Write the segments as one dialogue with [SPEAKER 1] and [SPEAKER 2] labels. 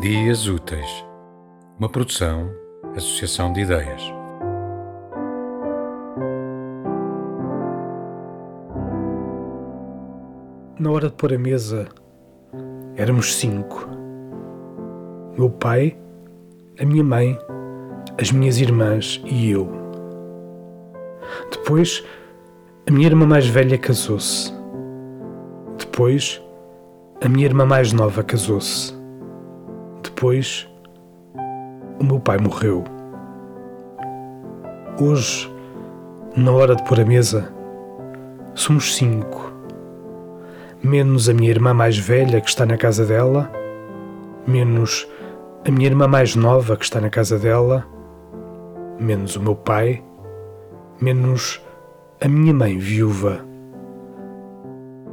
[SPEAKER 1] Dias Úteis, uma produção, associação de ideias.
[SPEAKER 2] Na hora de pôr a mesa, éramos cinco: meu pai, a minha mãe, as minhas irmãs e eu. Depois, a minha irmã mais velha casou-se. Depois, a minha irmã mais nova casou-se. Depois, o meu pai morreu. Hoje, na hora de pôr a mesa, somos cinco. Menos a minha irmã mais velha que está na casa dela, menos a minha irmã mais nova que está na casa dela, menos o meu pai, menos a minha mãe viúva.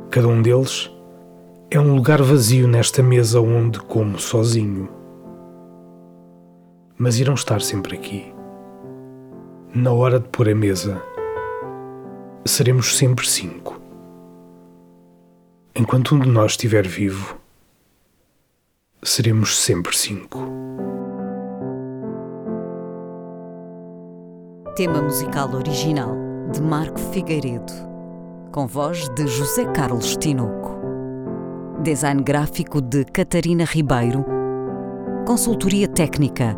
[SPEAKER 2] Cada um deles é um lugar vazio nesta mesa onde como sozinho. Mas irão estar sempre aqui. Na hora de pôr a mesa, seremos sempre cinco. Enquanto um de nós estiver vivo, seremos sempre cinco.
[SPEAKER 3] Tema musical original de Marco Figueiredo, com voz de José Carlos Tinoco. Design gráfico de Catarina Ribeiro. Consultoria técnica